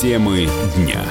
Темы дня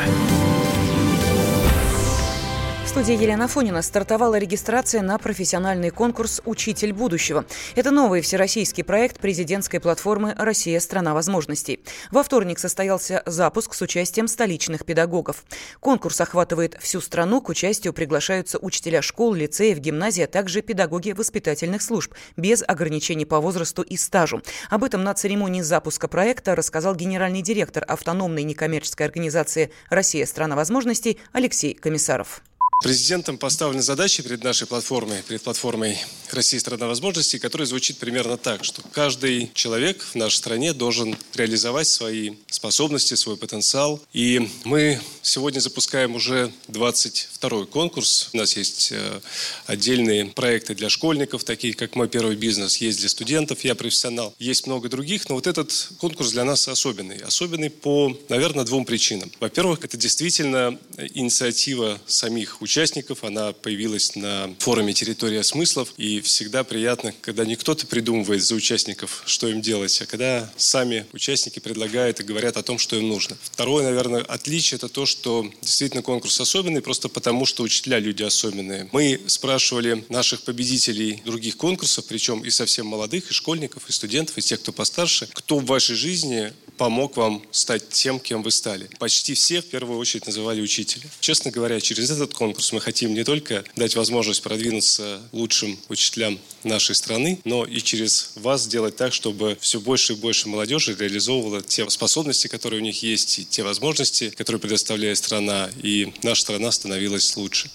студии Елена Фонина стартовала регистрация на профессиональный конкурс «Учитель будущего». Это новый всероссийский проект президентской платформы «Россия – страна возможностей». Во вторник состоялся запуск с участием столичных педагогов. Конкурс охватывает всю страну. К участию приглашаются учителя школ, лицеев, гимназий, а также педагоги воспитательных служб без ограничений по возрасту и стажу. Об этом на церемонии запуска проекта рассказал генеральный директор автономной некоммерческой организации «Россия – страна возможностей» Алексей Комиссаров. Президентом поставлены задачи перед нашей платформой, перед платформой России страна возможностей, которая звучит примерно так, что каждый человек в нашей стране должен реализовать свои способности, свой потенциал. И мы сегодня запускаем уже 22-й конкурс. У нас есть э, отдельные проекты для школьников, такие как «Мой первый бизнес», есть для студентов «Я профессионал». Есть много других, но вот этот конкурс для нас особенный. Особенный по, наверное, двум причинам. Во-первых, это действительно инициатива самих участников. Она появилась на форуме «Территория смыслов». И всегда приятно, когда не кто-то придумывает за участников, что им делать, а когда сами участники предлагают и говорят о том, что им нужно. Второе, наверное, отличие – это то, что действительно конкурс особенный, просто потому, что учителя – люди особенные. Мы спрашивали наших победителей других конкурсов, причем и совсем молодых, и школьников, и студентов, и тех, кто постарше, кто в вашей жизни помог вам стать тем, кем вы стали. Почти все в первую очередь называли учителя. Честно говоря, через этот конкурс мы хотим не только дать возможность продвинуться лучшим учителям нашей страны, но и через вас сделать так, чтобы все больше и больше молодежи реализовывала те способности, которые у них есть, и те возможности, которые предоставляет страна, и наша страна становилась лучше.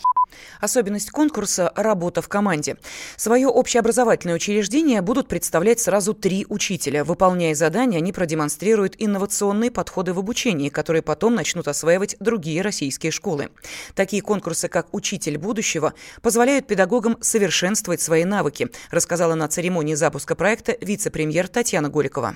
Особенность конкурса – работа в команде. Свое общеобразовательное учреждение будут представлять сразу три учителя. Выполняя задания, они продемонстрируют инновационные подходы в обучении, которые потом начнут осваивать другие российские школы. Такие конкурсы, как «Учитель будущего», позволяют педагогам совершенствовать свои навыки, рассказала на церемонии запуска проекта вице-премьер Татьяна Голикова.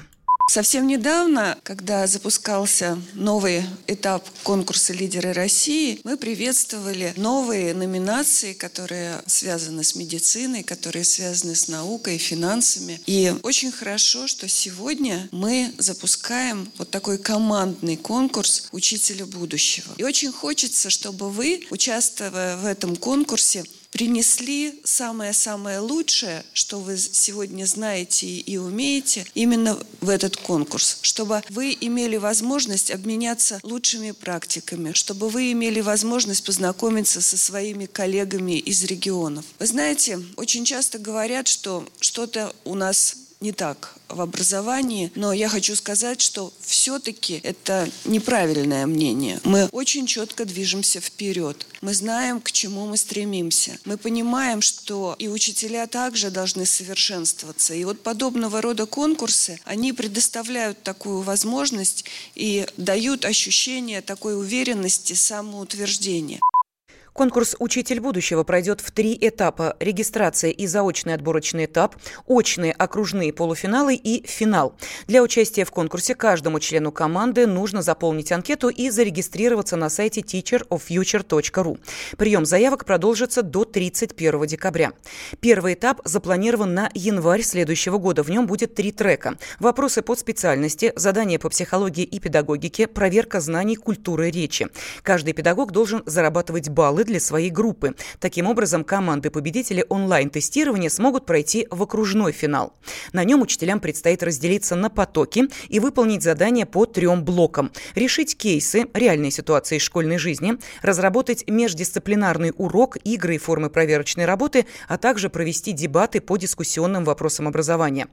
Совсем недавно, когда запускался новый этап конкурса «Лидеры России», мы приветствовали новые номинации, которые связаны с медициной, которые связаны с наукой, финансами. И очень хорошо, что сегодня мы запускаем вот такой командный конкурс «Учителя будущего». И очень хочется, чтобы вы, участвуя в этом конкурсе, принесли самое-самое лучшее, что вы сегодня знаете и умеете, именно в этот конкурс, чтобы вы имели возможность обменяться лучшими практиками, чтобы вы имели возможность познакомиться со своими коллегами из регионов. Вы знаете, очень часто говорят, что что-то у нас не так в образовании, но я хочу сказать, что все-таки это неправильное мнение. Мы очень четко движемся вперед. Мы знаем, к чему мы стремимся. Мы понимаем, что и учителя также должны совершенствоваться. И вот подобного рода конкурсы, они предоставляют такую возможность и дают ощущение такой уверенности, самоутверждения. Конкурс «Учитель будущего» пройдет в три этапа. Регистрация и заочный отборочный этап, очные окружные полуфиналы и финал. Для участия в конкурсе каждому члену команды нужно заполнить анкету и зарегистрироваться на сайте teacheroffuture.ru. Прием заявок продолжится до 31 декабря. Первый этап запланирован на январь следующего года. В нем будет три трека. Вопросы по специальности, задания по психологии и педагогике, проверка знаний культуры речи. Каждый педагог должен зарабатывать баллы баллы для своей группы. Таким образом, команды-победители онлайн-тестирования смогут пройти в окружной финал. На нем учителям предстоит разделиться на потоки и выполнить задания по трем блокам. Решить кейсы, реальные ситуации из школьной жизни, разработать междисциплинарный урок, игры и формы проверочной работы, а также провести дебаты по дискуссионным вопросам образования.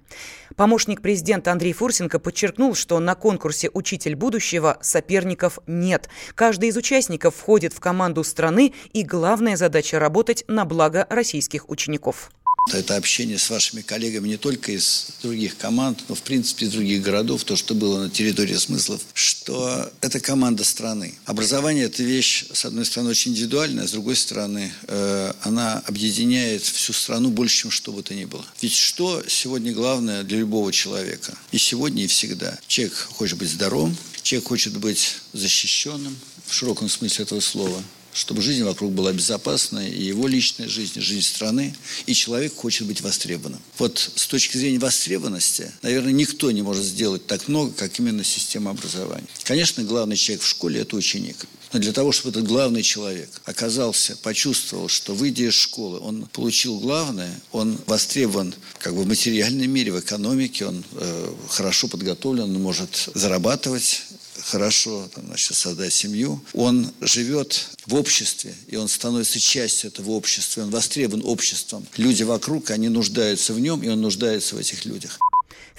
Помощник президента Андрей Фурсенко подчеркнул, что на конкурсе «Учитель будущего» соперников нет. Каждый из участников входит в команду страны и главная задача – работать на благо российских учеников. Это общение с вашими коллегами не только из других команд, но в принципе из других городов, то, что было на территории смыслов, что это команда страны. Образование – это вещь, с одной стороны, очень индивидуальная, с другой стороны, э, она объединяет всю страну больше, чем что бы то ни было. Ведь что сегодня главное для любого человека? И сегодня, и всегда. Человек хочет быть здоровым, человек хочет быть защищенным, в широком смысле этого слова – чтобы жизнь вокруг была безопасной, и его личная жизнь, жизнь страны, и человек хочет быть востребованным. Вот с точки зрения востребованности, наверное, никто не может сделать так много, как именно система образования. Конечно, главный человек в школе – это ученик. Но для того, чтобы этот главный человек оказался, почувствовал, что выйдя из школы, он получил главное, он востребован как бы в материальном мире, в экономике, он э, хорошо подготовлен, он может зарабатывать, хорошо там, значит, создать семью, он живет в обществе, и он становится частью этого общества, он востребован обществом. Люди вокруг, они нуждаются в нем, и он нуждается в этих людях.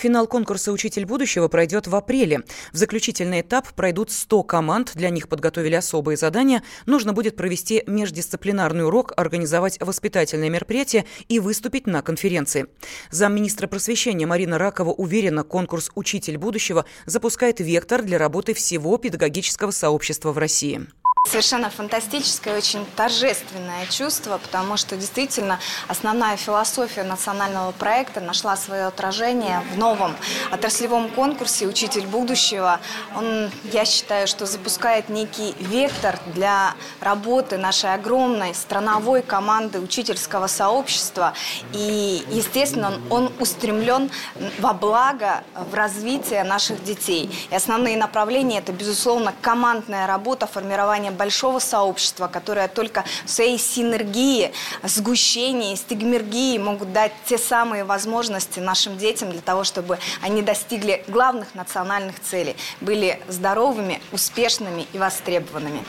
Финал конкурса «Учитель будущего» пройдет в апреле. В заключительный этап пройдут 100 команд. Для них подготовили особые задания. Нужно будет провести междисциплинарный урок, организовать воспитательное мероприятие и выступить на конференции. Замминистра просвещения Марина Ракова уверена, конкурс «Учитель будущего» запускает вектор для работы всего педагогического сообщества в России. Совершенно фантастическое, очень торжественное чувство, потому что действительно основная философия национального проекта нашла свое отражение в новом отраслевом конкурсе «Учитель будущего». Он, я считаю, что запускает некий вектор для работы нашей огромной страновой команды учительского сообщества. И, естественно, он, он устремлен во благо, в развитие наших детей. И основные направления – это, безусловно, командная работа, формирование создание большого сообщества, которое только в своей синергии, сгущении, стигмергии могут дать те самые возможности нашим детям для того, чтобы они достигли главных национальных целей, были здоровыми, успешными и востребованными.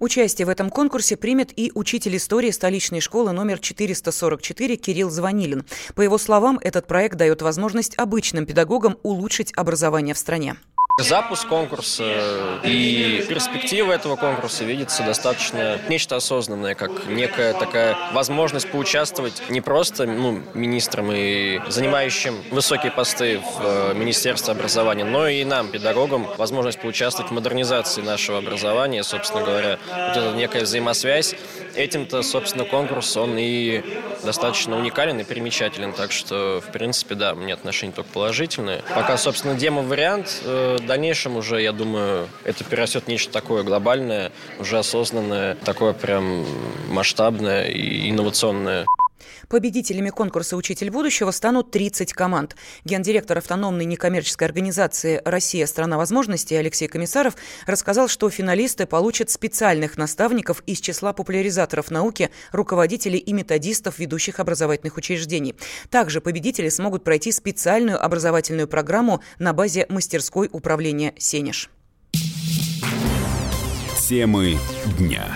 Участие в этом конкурсе примет и учитель истории столичной школы номер 444 Кирилл Звонилин. По его словам, этот проект дает возможность обычным педагогам улучшить образование в стране. Запуск конкурса и перспектива этого конкурса видится достаточно нечто осознанное, как некая такая возможность поучаствовать не просто ну, министрам и занимающим высокие посты в э, Министерстве образования, но и нам, педагогам, возможность поучаствовать в модернизации нашего образования, собственно говоря. Вот это некая взаимосвязь. Этим-то, собственно, конкурс, он и достаточно уникален и примечателен, так что, в принципе, да, мне отношения только положительные. Пока, собственно, демо-вариант э, в дальнейшем уже, я думаю, это перерастет нечто такое глобальное, уже осознанное, такое прям масштабное и инновационное. Победителями конкурса «Учитель будущего» станут 30 команд. Гендиректор автономной некоммерческой организации «Россия. Страна возможностей» Алексей Комиссаров рассказал, что финалисты получат специальных наставников из числа популяризаторов науки, руководителей и методистов ведущих образовательных учреждений. Также победители смогут пройти специальную образовательную программу на базе мастерской управления «Сенеж». Темы дня.